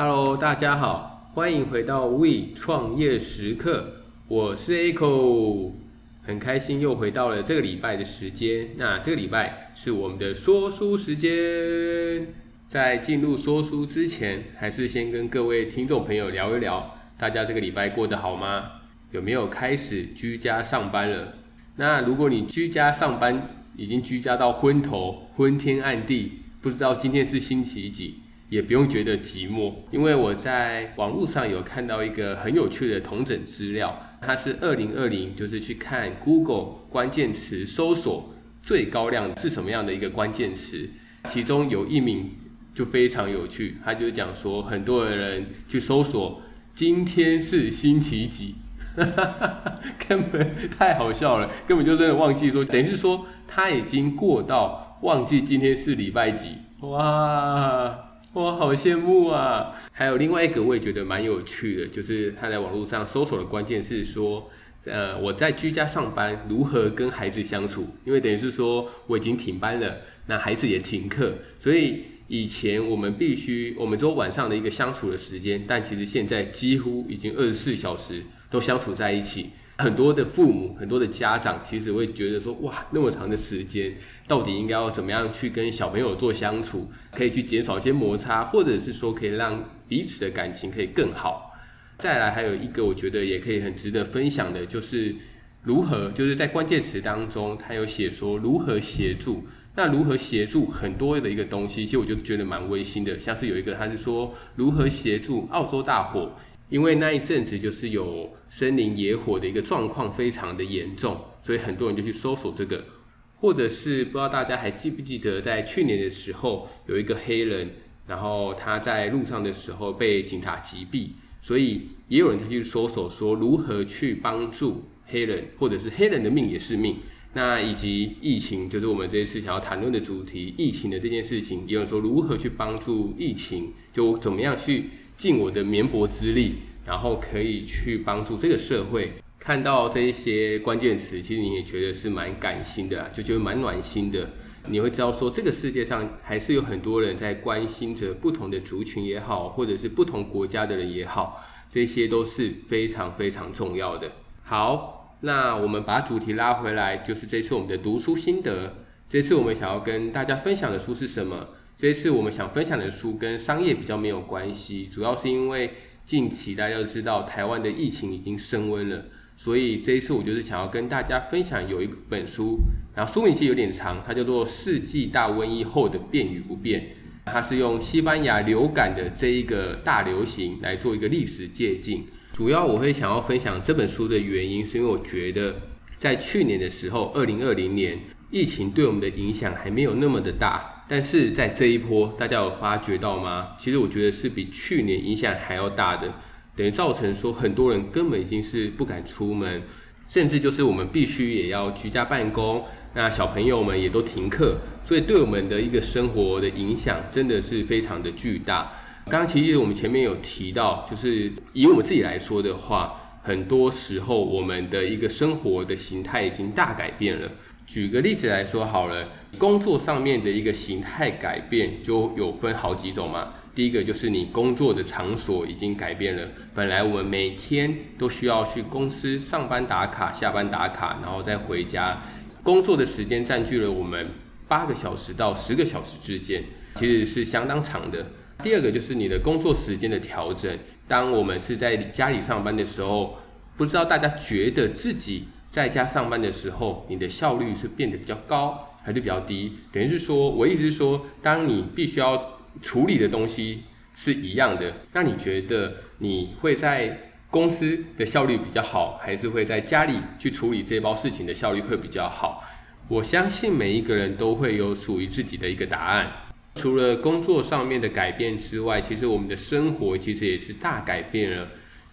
Hello，大家好，欢迎回到 We 创业时刻，我是 Echo，很开心又回到了这个礼拜的时间。那这个礼拜是我们的说书时间，在进入说书之前，还是先跟各位听众朋友聊一聊，大家这个礼拜过得好吗？有没有开始居家上班了？那如果你居家上班已经居家到昏头、昏天暗地，不知道今天是星期几？也不用觉得寂寞，因为我在网络上有看到一个很有趣的统整资料，它是二零二零，就是去看 Google 关键词搜索最高量是什么样的一个关键词，其中有一名就非常有趣，他就讲说很多人去搜索今天是星期几，根本太好笑了，根本就真的忘记说，等于是说他已经过到忘记今天是礼拜几，哇！哇好羡慕啊！还有另外一个我也觉得蛮有趣的，就是他在网络上搜索的关键是说，呃，我在居家上班如何跟孩子相处？因为等于是说我已经停班了，那孩子也停课，所以以前我们必须我们周晚上的一个相处的时间，但其实现在几乎已经二十四小时都相处在一起。很多的父母，很多的家长，其实会觉得说，哇，那么长的时间，到底应该要怎么样去跟小朋友做相处，可以去减少一些摩擦，或者是说可以让彼此的感情可以更好。再来，还有一个我觉得也可以很值得分享的，就是如何，就是在关键词当中，他有写说如何协助。那如何协助很多的一个东西，其实我就觉得蛮温馨的，像是有一个他是说如何协助澳洲大火。因为那一阵子就是有森林野火的一个状况非常的严重，所以很多人就去搜索这个，或者是不知道大家还记不记得，在去年的时候有一个黑人，然后他在路上的时候被警察击毙，所以也有人他去搜索说如何去帮助黑人，或者是黑人的命也是命。那以及疫情，就是我们这一次想要谈论的主题，疫情的这件事情，也有人说如何去帮助疫情，就怎么样去。尽我的绵薄之力，然后可以去帮助这个社会。看到这一些关键词，其实你也觉得是蛮感心的，就觉得蛮暖心的。你会知道说，这个世界上还是有很多人在关心着不同的族群也好，或者是不同国家的人也好，这些都是非常非常重要的。好，那我们把主题拉回来，就是这次我们的读书心得。这次我们想要跟大家分享的书是什么？这一次我们想分享的书跟商业比较没有关系，主要是因为近期大家都知道台湾的疫情已经升温了，所以这一次我就是想要跟大家分享有一本书，然后书名其实有点长，它叫做《世纪大瘟疫后的变与不变》，它是用西班牙流感的这一个大流行来做一个历史借鉴。主要我会想要分享这本书的原因，是因为我觉得在去年的时候，二零二零年疫情对我们的影响还没有那么的大。但是在这一波，大家有发觉到吗？其实我觉得是比去年影响还要大的，等于造成说很多人根本已经是不敢出门，甚至就是我们必须也要居家办公，那小朋友们也都停课，所以对我们的一个生活的影响真的是非常的巨大。刚刚其实我们前面有提到，就是以我们自己来说的话，很多时候我们的一个生活的形态已经大改变了。举个例子来说好了，工作上面的一个形态改变就有分好几种嘛。第一个就是你工作的场所已经改变了，本来我们每天都需要去公司上班打卡、下班打卡，然后再回家，工作的时间占据了我们八个小时到十个小时之间，其实是相当长的。第二个就是你的工作时间的调整，当我们是在家里上班的时候，不知道大家觉得自己。在家上班的时候，你的效率是变得比较高还是比较低？等于是说，我意思是说，当你必须要处理的东西是一样的，那你觉得你会在公司的效率比较好，还是会在家里去处理这包事情的效率会比较好？我相信每一个人都会有属于自己的一个答案。除了工作上面的改变之外，其实我们的生活其实也是大改变了。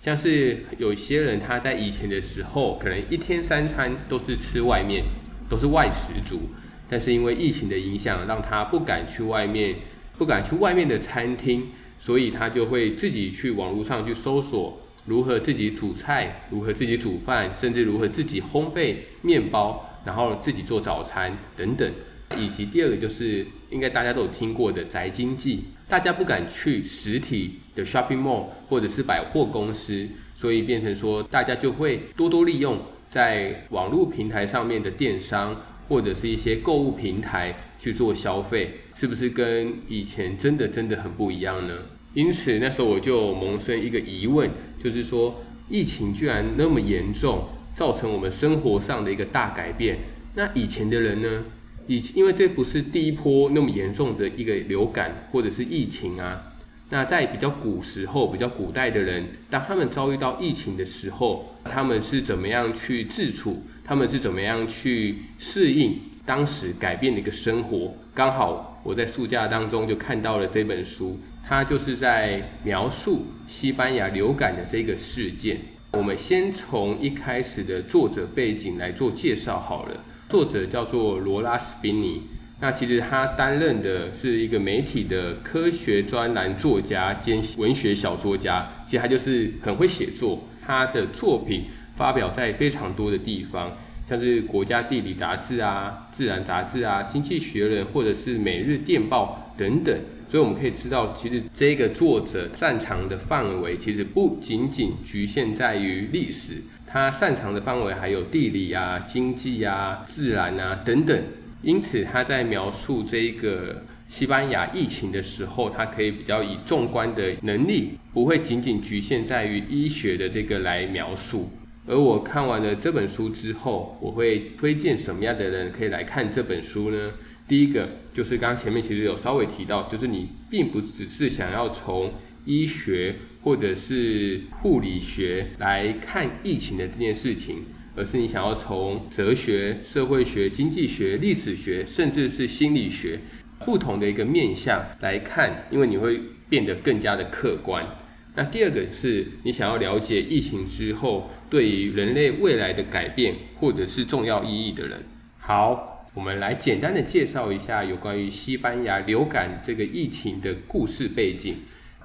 像是有些人他在以前的时候，可能一天三餐都是吃外面，都是外食族。但是因为疫情的影响，让他不敢去外面，不敢去外面的餐厅，所以他就会自己去网络上去搜索如何自己煮菜，如何自己煮饭，甚至如何自己烘焙面包，然后自己做早餐等等。以及第二个就是应该大家都有听过的宅经济，大家不敢去实体的 shopping mall 或者是百货公司，所以变成说大家就会多多利用在网络平台上面的电商或者是一些购物平台去做消费，是不是跟以前真的真的很不一样呢？因此那时候我就萌生一个疑问，就是说疫情居然那么严重，造成我们生活上的一个大改变。那以前的人呢？以因为这不是第一波那么严重的一个流感或者是疫情啊。那在比较古时候、比较古代的人，当他们遭遇到疫情的时候，他们是怎么样去自处？他们是怎么样去适应当时改变的一个生活？刚好我在书架当中就看到了这本书。它就是在描述西班牙流感的这个事件。我们先从一开始的作者背景来做介绍好了。作者叫做罗拉斯宾尼。那其实他担任的是一个媒体的科学专栏作家兼文学小说家。其实他就是很会写作。他的作品发表在非常多的地方，像是《国家地理》杂志啊、《自然》杂志啊、《经济学人》或者是《每日电报》等等。所以我们可以知道，其实这个作者擅长的范围其实不仅仅局限在于历史，他擅长的范围还有地理啊、经济啊、自然啊等等。因此，他在描述这一个西班牙疫情的时候，他可以比较以纵观的能力，不会仅仅局限在于医学的这个来描述。而我看完了这本书之后，我会推荐什么样的人可以来看这本书呢？第一个就是刚前面其实有稍微提到，就是你并不只是想要从医学或者是护理学来看疫情的这件事情，而是你想要从哲学、社会学、经济学、历史学，甚至是心理学不同的一个面向来看，因为你会变得更加的客观。那第二个是你想要了解疫情之后对于人类未来的改变或者是重要意义的人。好。我们来简单的介绍一下有关于西班牙流感这个疫情的故事背景。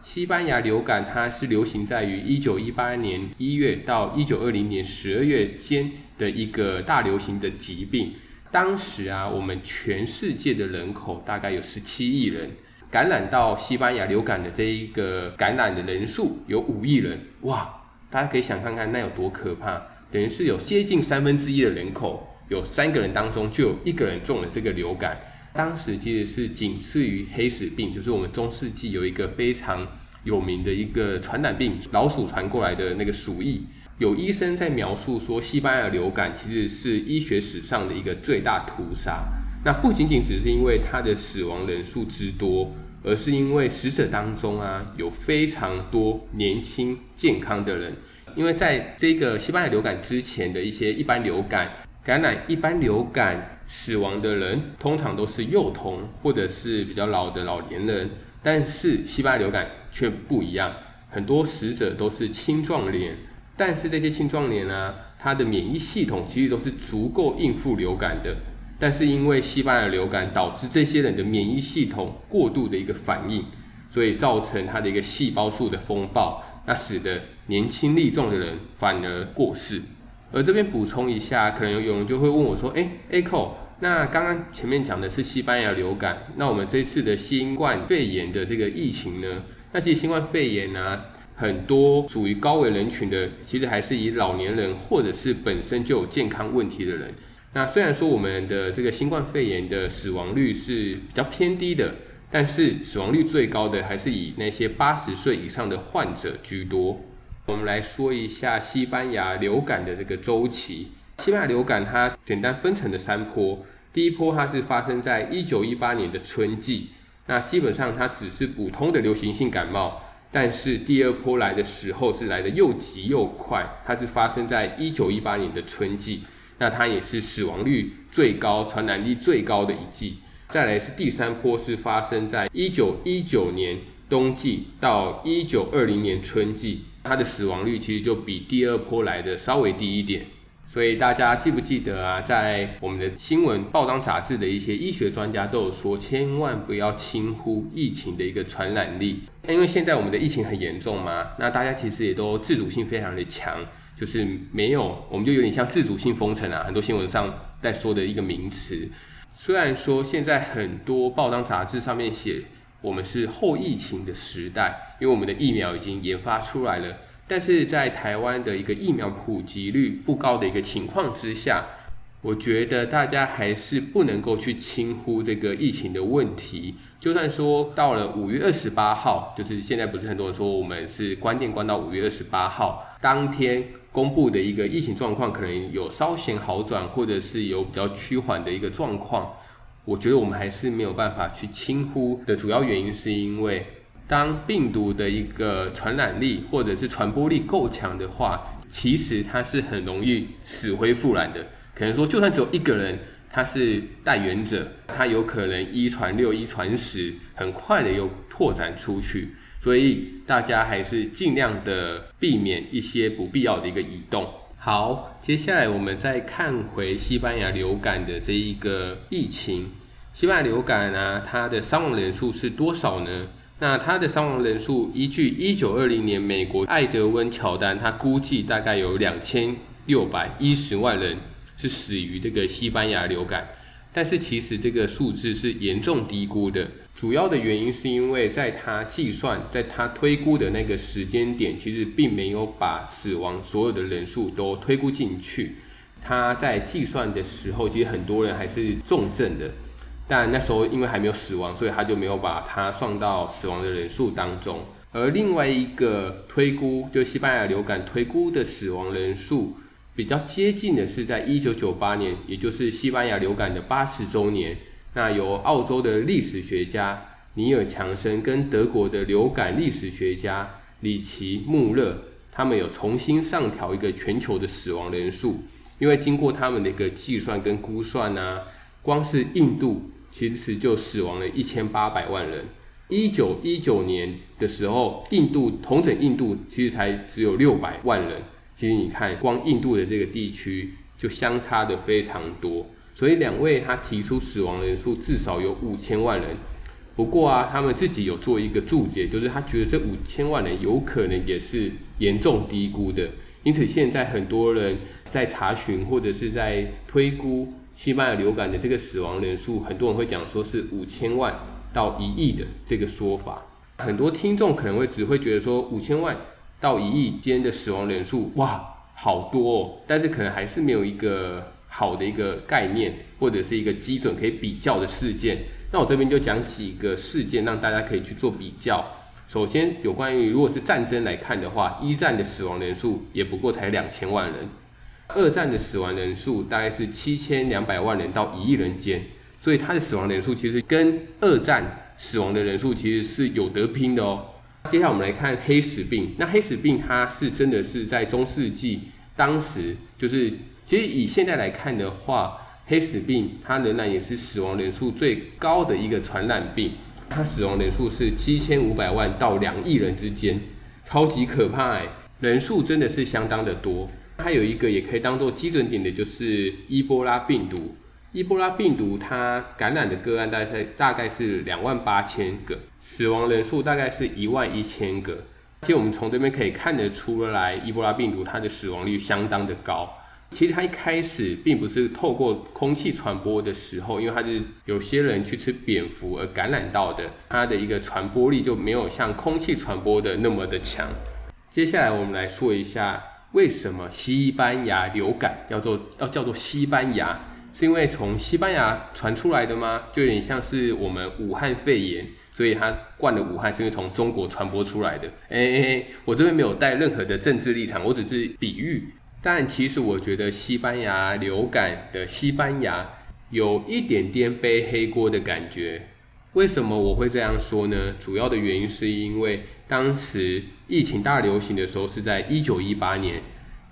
西班牙流感它是流行在于一九一八年一月到一九二零年十二月间的一个大流行的疾病。当时啊，我们全世界的人口大概有十七亿人，感染到西班牙流感的这一个感染的人数有五亿人。哇，大家可以想看看那有多可怕，等于是有接近三分之一的人口。有三个人当中就有一个人中了这个流感，当时其实是仅次于黑死病，就是我们中世纪有一个非常有名的一个传染病，老鼠传过来的那个鼠疫。有医生在描述说，西班牙流感其实是医学史上的一个最大屠杀。那不仅仅只是因为它的死亡人数之多，而是因为死者当中啊有非常多年轻健康的人，因为在这个西班牙流感之前的一些一般流感。感染一般流感死亡的人，通常都是幼童或者是比较老的老年人，但是西班牙流感却不一样，很多死者都是青壮年，但是这些青壮年呢，他的免疫系统其实都是足够应付流感的，但是因为西班牙流感导致这些人的免疫系统过度的一个反应，所以造成他的一个细胞数的风暴，那使得年轻力壮的人反而过世。而这边补充一下，可能有有人就会问我说：“诶，Echo，那刚刚前面讲的是西班牙流感，那我们这次的新冠肺炎的这个疫情呢？那其实新冠肺炎呢、啊，很多属于高危人群的，其实还是以老年人或者是本身就有健康问题的人。那虽然说我们的这个新冠肺炎的死亡率是比较偏低的，但是死亡率最高的还是以那些八十岁以上的患者居多。”我们来说一下西班牙流感的这个周期。西班牙流感它简单分成的三波，第一波它是发生在一九一八年的春季，那基本上它只是普通的流行性感冒。但是第二波来的时候是来得又急又快，它是发生在一九一八年的春季，那它也是死亡率最高、传染力最高的一季。再来是第三波是发生在一九一九年冬季到一九二零年春季。它的死亡率其实就比第二波来的稍微低一点，所以大家记不记得啊？在我们的新闻报章杂志的一些医学专家都有说，千万不要轻忽疫情的一个传染力。那因为现在我们的疫情很严重嘛，那大家其实也都自主性非常的强，就是没有，我们就有点像自主性封城啊。很多新闻上在说的一个名词，虽然说现在很多报章杂志上面写我们是后疫情的时代，因为我们的疫苗已经研发出来了，但是在台湾的一个疫苗普及率不高的一个情况之下，我觉得大家还是不能够去轻忽这个疫情的问题。就算说到了五月二十八号，就是现在不是很多人说我们是关店关到五月二十八号当天公布的一个疫情状况，可能有稍显好转，或者是有比较趋缓的一个状况。我觉得我们还是没有办法去轻忽的主要原因，是因为当病毒的一个传染力或者是传播力够强的话，其实它是很容易死灰复燃的。可能说，就算只有一个人，他是带源者，他有可能一传六、一传十，很快的又拓展出去。所以大家还是尽量的避免一些不必要的一个移动。好，接下来我们再看回西班牙流感的这一个疫情。西班牙流感啊，它的伤亡人数是多少呢？那它的伤亡人数，依据一九二零年美国艾德温乔丹，他估计大概有两千六百一十万人。是死于这个西班牙流感，但是其实这个数字是严重低估的。主要的原因是因为在他计算，在他推估的那个时间点，其实并没有把死亡所有的人数都推估进去。他在计算的时候，其实很多人还是重症的，但那时候因为还没有死亡，所以他就没有把它算到死亡的人数当中。而另外一个推估，就西班牙流感推估的死亡人数。比较接近的是，在一九九八年，也就是西班牙流感的八十周年，那由澳洲的历史学家尼尔强森跟德国的流感历史学家里奇穆勒，他们有重新上调一个全球的死亡人数，因为经过他们的一个计算跟估算啊，光是印度其实就死亡了一千八百万人。一九一九年的时候，印度统整印度其实才只有六百万人。其实你看，光印度的这个地区就相差的非常多，所以两位他提出死亡人数至少有五千万人。不过啊，他们自己有做一个注解，就是他觉得这五千万人有可能也是严重低估的。因此，现在很多人在查询或者是在推估西班牙流感的这个死亡人数，很多人会讲说是五千万到一亿的这个说法。很多听众可能会只会觉得说五千万。到一亿间的死亡人数，哇，好多哦！但是可能还是没有一个好的一个概念，或者是一个基准可以比较的事件。那我这边就讲几个事件，让大家可以去做比较。首先，有关于如果是战争来看的话，一战的死亡人数也不过才两千万人，二战的死亡人数大概是七千两百万人到一亿人间，所以它的死亡人数其实跟二战死亡的人数其实是有得拼的哦。接下来我们来看黑死病。那黑死病它是真的是在中世纪，当时就是其实以现在来看的话，黑死病它仍然也是死亡人数最高的一个传染病，它死亡人数是七千五百万到两亿人之间，超级可怕哎，人数真的是相当的多。还有一个也可以当做基准点的，就是伊波拉病毒。伊波拉病毒它感染的个案大概大概是两万八千个。死亡人数大概是一万一千个，其实我们从这边可以看得出来，伊波拉病毒它的死亡率相当的高。其实它一开始并不是透过空气传播的时候，因为它是有些人去吃蝙蝠而感染到的，它的一个传播力就没有像空气传播的那么的强。接下来我们来说一下，为什么西班牙流感叫做要叫做西班牙，是因为从西班牙传出来的吗？就有点像是我们武汉肺炎。所以它冠的武汉是因为从中国传播出来的。哎、欸，我这边没有带任何的政治立场，我只是比喻。但其实我觉得西班牙流感的西班牙有一点点背黑锅的感觉。为什么我会这样说呢？主要的原因是因为当时疫情大流行的时候是在一九一八年。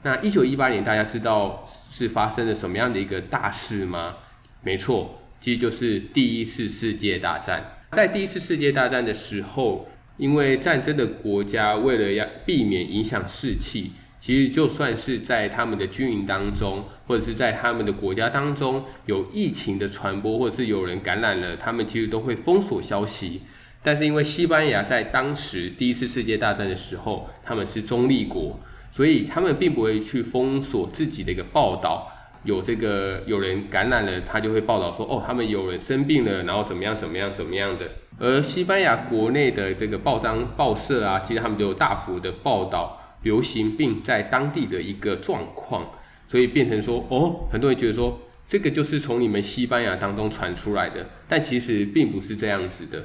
那一九一八年大家知道是发生了什么样的一个大事吗？没错，其实就是第一次世界大战。在第一次世界大战的时候，因为战争的国家为了要避免影响士气，其实就算是在他们的军营当中，或者是在他们的国家当中有疫情的传播，或者是有人感染了，他们其实都会封锁消息。但是因为西班牙在当时第一次世界大战的时候，他们是中立国，所以他们并不会去封锁自己的一个报道。有这个有人感染了，他就会报道说，哦，他们有人生病了，然后怎么样怎么样怎么样的。而西班牙国内的这个报章报社啊，其实他们都有大幅的报道流行病在当地的一个状况，所以变成说，哦，很多人觉得说，这个就是从你们西班牙当中传出来的，但其实并不是这样子的。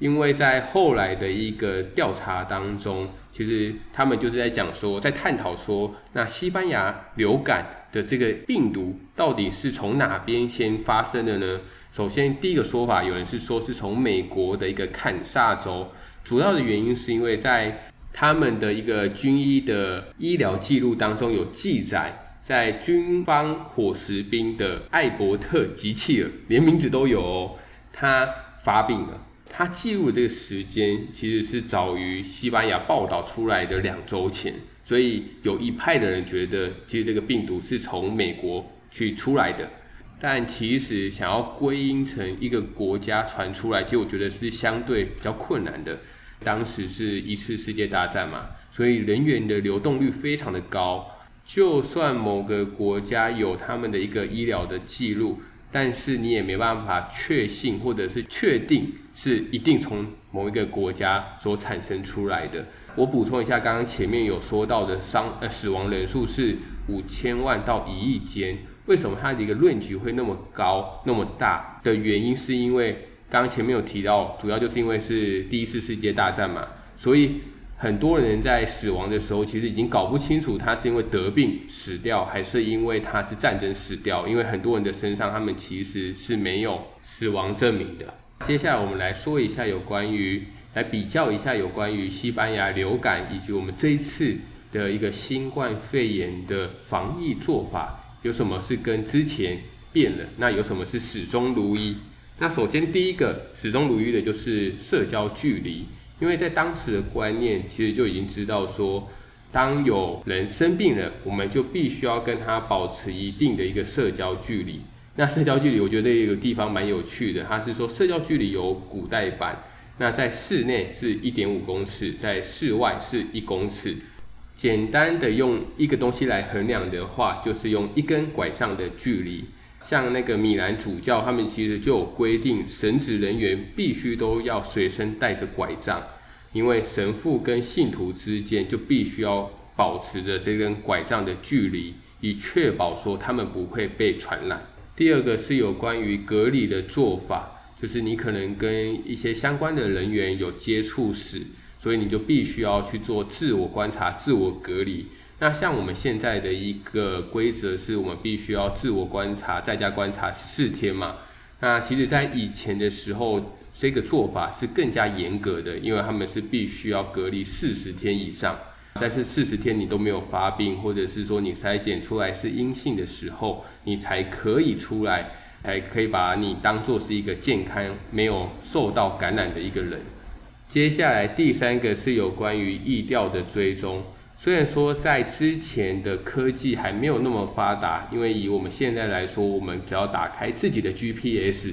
因为在后来的一个调查当中，其实他们就是在讲说，在探讨说，那西班牙流感的这个病毒到底是从哪边先发生的呢？首先，第一个说法，有人是说是从美国的一个坎萨州，主要的原因是因为在他们的一个军医的医疗记录当中有记载，在军方伙食兵的艾伯特吉契尔，连名字都有哦，他发病了。他记录这个时间其实是早于西班牙报道出来的两周前，所以有一派的人觉得，其实这个病毒是从美国去出来的。但其实想要归因成一个国家传出来，其实我觉得是相对比较困难的。当时是一次世界大战嘛，所以人员的流动率非常的高。就算某个国家有他们的一个医疗的记录，但是你也没办法确信或者是确定。是一定从某一个国家所产生出来的。我补充一下，刚刚前面有说到的伤呃死亡人数是五千万到一亿间，为什么它的一个论据会那么高那么大的原因，是因为刚刚前面有提到，主要就是因为是第一次世界大战嘛，所以很多人在死亡的时候，其实已经搞不清楚他是因为得病死掉，还是因为他是战争死掉，因为很多人的身上他们其实是没有死亡证明的。接下来我们来说一下有关于，来比较一下有关于西班牙流感以及我们这一次的一个新冠肺炎的防疫做法有什么是跟之前变了，那有什么是始终如一？那首先第一个始终如一的就是社交距离，因为在当时的观念其实就已经知道说，当有人生病了，我们就必须要跟他保持一定的一个社交距离。那社交距离，我觉得这个地方蛮有趣的。它是说社交距离有古代版，那在室内是一点五公尺，在室外是一公尺。简单的用一个东西来衡量的话，就是用一根拐杖的距离。像那个米兰主教，他们其实就有规定，神职人员必须都要随身带着拐杖，因为神父跟信徒之间就必须要保持着这根拐杖的距离，以确保说他们不会被传染。第二个是有关于隔离的做法，就是你可能跟一些相关的人员有接触史，所以你就必须要去做自我观察、自我隔离。那像我们现在的一个规则是，我们必须要自我观察，在家观察四天嘛。那其实，在以前的时候，这个做法是更加严格的，因为他们是必须要隔离四十天以上。但是四十天你都没有发病，或者是说你筛检出来是阴性的时候，你才可以出来，才可以把你当做是一个健康、没有受到感染的一个人。接下来第三个是有关于疫调的追踪。虽然说在之前的科技还没有那么发达，因为以我们现在来说，我们只要打开自己的 GPS。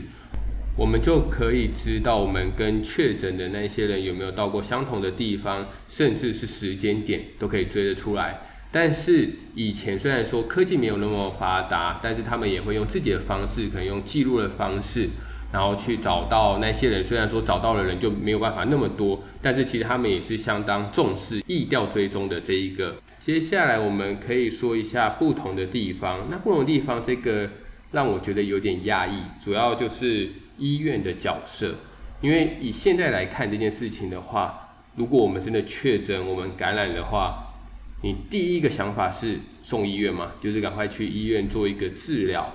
我们就可以知道我们跟确诊的那些人有没有到过相同的地方，甚至是时间点都可以追得出来。但是以前虽然说科技没有那么发达，但是他们也会用自己的方式，可能用记录的方式，然后去找到那些人。虽然说找到的人就没有办法那么多，但是其实他们也是相当重视疫调追踪的这一个。接下来我们可以说一下不同的地方。那不同的地方，这个让我觉得有点讶异，主要就是。医院的角色，因为以现在来看这件事情的话，如果我们真的确诊，我们感染的话，你第一个想法是送医院吗？就是赶快去医院做一个治疗。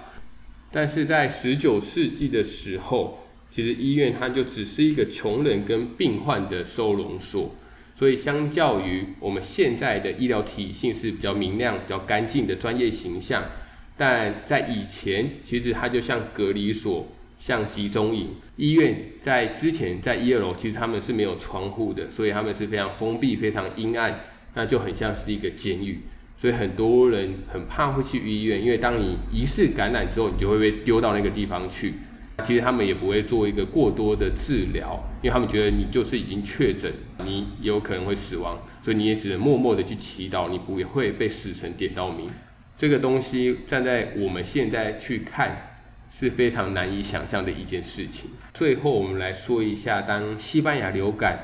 但是在十九世纪的时候，其实医院它就只是一个穷人跟病患的收容所，所以相较于我们现在的医疗体系是比较明亮、比较干净的专业形象，但在以前，其实它就像隔离所。像集中营医院，在之前在一二楼，其实他们是没有窗户的，所以他们是非常封闭、非常阴暗，那就很像是一个监狱。所以很多人很怕会去医院，因为当你疑似感染之后，你就会被丢到那个地方去。其实他们也不会做一个过多的治疗，因为他们觉得你就是已经确诊，你有可能会死亡，所以你也只能默默的去祈祷，你不会被死神点到名。这个东西站在我们现在去看是非常难以想象的一件事情。最后，我们来说一下，当西班牙流感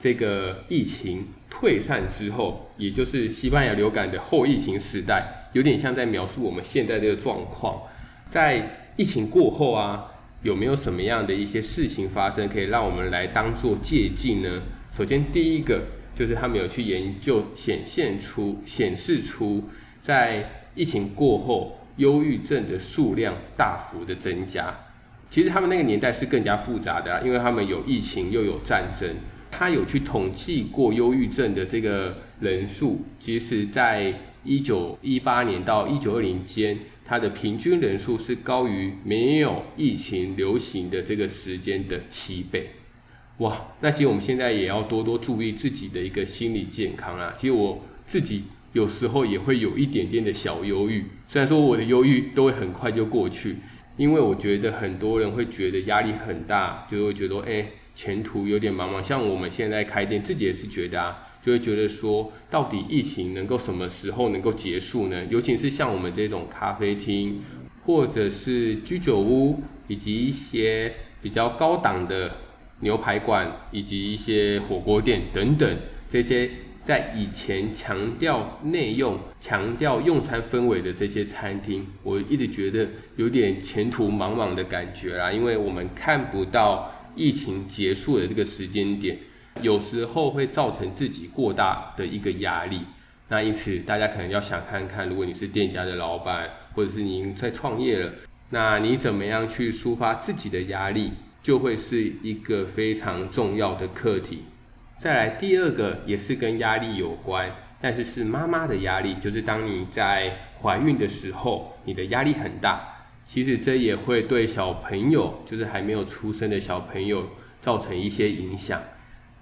这个疫情退散之后，也就是西班牙流感的后疫情时代，有点像在描述我们现在这个状况。在疫情过后啊，有没有什么样的一些事情发生，可以让我们来当做借镜呢？首先，第一个就是他们有去研究显现出、显示出，在疫情过后，忧郁症的数量大幅的增加。其实他们那个年代是更加复杂的啊，因为他们有疫情又有战争。他有去统计过忧郁症的这个人数，其实在一九一八年到一九二零间，它的平均人数是高于没有疫情流行的这个时间的七倍。哇，那其实我们现在也要多多注意自己的一个心理健康啊。其实我自己。有时候也会有一点点的小忧郁，虽然说我的忧郁都会很快就过去，因为我觉得很多人会觉得压力很大，就会觉得哎，前途有点茫茫。像我们现在开店，自己也是觉得啊，就会觉得说，到底疫情能够什么时候能够结束呢？尤其是像我们这种咖啡厅，或者是居酒屋，以及一些比较高档的牛排馆，以及一些火锅店等等这些。在以前强调内用、强调用餐氛围的这些餐厅，我一直觉得有点前途茫茫的感觉啦，因为我们看不到疫情结束的这个时间点，有时候会造成自己过大的一个压力。那因此，大家可能要想看看，如果你是店家的老板，或者是您在创业了，那你怎么样去抒发自己的压力，就会是一个非常重要的课题。再来第二个也是跟压力有关，但是是妈妈的压力，就是当你在怀孕的时候，你的压力很大。其实这也会对小朋友，就是还没有出生的小朋友造成一些影响。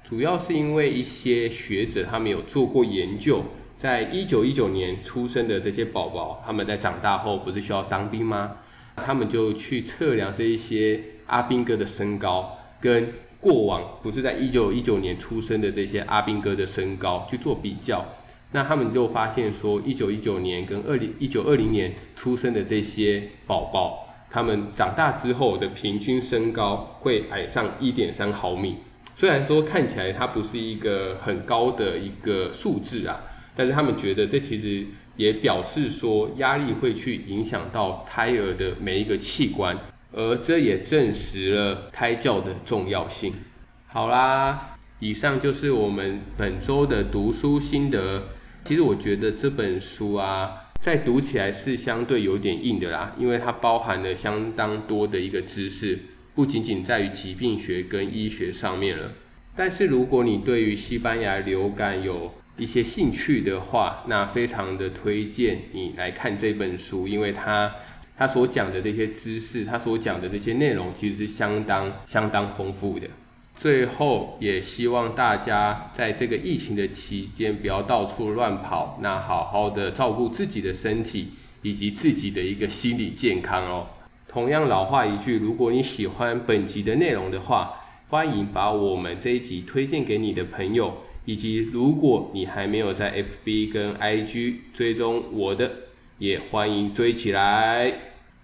主要是因为一些学者他们有做过研究，在一九一九年出生的这些宝宝，他们在长大后不是需要当兵吗？他们就去测量这一些阿兵哥的身高跟。过往不是在一九一九年出生的这些阿兵哥的身高去做比较，那他们就发现说，一九一九年跟二零一九二零年出生的这些宝宝，他们长大之后的平均身高会矮上一点三毫米。虽然说看起来它不是一个很高的一个数字啊，但是他们觉得这其实也表示说，压力会去影响到胎儿的每一个器官。而这也证实了胎教的重要性。好啦，以上就是我们本周的读书心得。其实我觉得这本书啊，在读起来是相对有点硬的啦，因为它包含了相当多的一个知识，不仅仅在于疾病学跟医学上面了。但是如果你对于西班牙流感有一些兴趣的话，那非常的推荐你来看这本书，因为它。它所讲的这些知识，它所讲的这些内容，其实是相当相当丰富的。最后，也希望大家在这个疫情的期间，不要到处乱跑，那好好的照顾自己的身体以及自己的一个心理健康哦。同样老话一句，如果你喜欢本集的内容的话，欢迎把我们这一集推荐给你的朋友，以及如果你还没有在 FB 跟 IG 追踪我的，也欢迎追起来。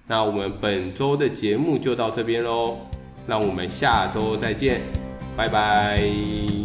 那我们本周的节目就到这边喽，那我们下周再见，拜拜。